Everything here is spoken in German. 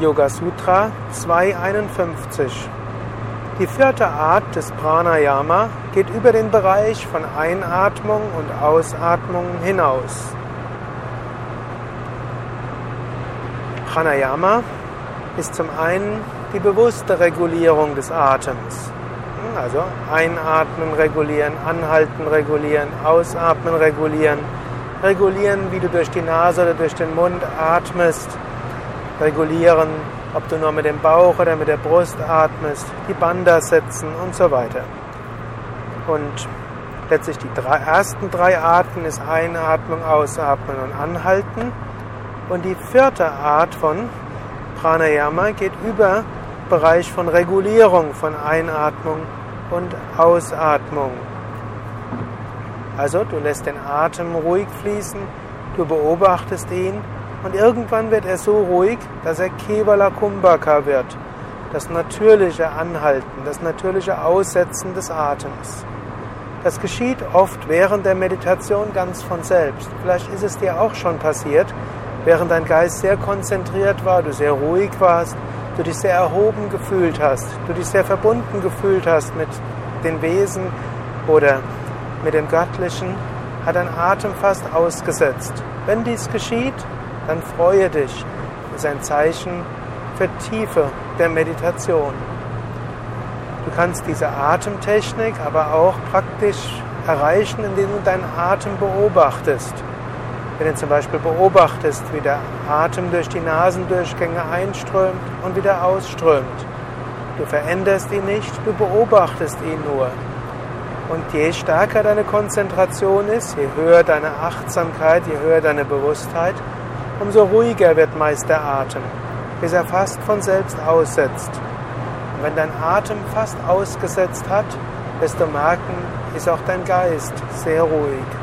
Yoga Sutra 251. Die vierte Art des Pranayama geht über den Bereich von Einatmung und Ausatmung hinaus. Pranayama ist zum einen die bewusste Regulierung des Atems. Also einatmen, regulieren, anhalten, regulieren, ausatmen, regulieren, regulieren, wie du durch die Nase oder durch den Mund atmest, regulieren, ob du nur mit dem Bauch oder mit der Brust atmest, die Banda setzen und so weiter. Und letztlich die drei, ersten drei Arten ist Einatmung, Ausatmen und Anhalten. Und die vierte Art von Pranayama geht über Bereich von Regulierung von Einatmung und Ausatmung. Also du lässt den Atem ruhig fließen, du beobachtest ihn und irgendwann wird er so ruhig, dass er Kevala Kumbhaka wird, das natürliche Anhalten, das natürliche Aussetzen des Atems. Das geschieht oft während der Meditation ganz von selbst. Vielleicht ist es dir auch schon passiert, während dein Geist sehr konzentriert war, du sehr ruhig warst, du dich sehr erhoben gefühlt hast, du dich sehr verbunden gefühlt hast mit den Wesen oder mit dem Göttlichen, hat dein Atem fast ausgesetzt. Wenn dies geschieht, dann freue dich. Das ist ein Zeichen für Tiefe der Meditation. Du kannst diese Atemtechnik aber auch praktisch erreichen, indem du deinen Atem beobachtest. Wenn du zum Beispiel beobachtest, wie der Atem durch die Nasendurchgänge einströmt und wieder ausströmt. Du veränderst ihn nicht, du beobachtest ihn nur. Und je stärker deine Konzentration ist, je höher deine Achtsamkeit, je höher deine Bewusstheit, umso ruhiger wird meist der Atem, bis er fast von selbst aussetzt. Und wenn dein Atem fast ausgesetzt hat, wirst du merken, ist auch dein Geist sehr ruhig.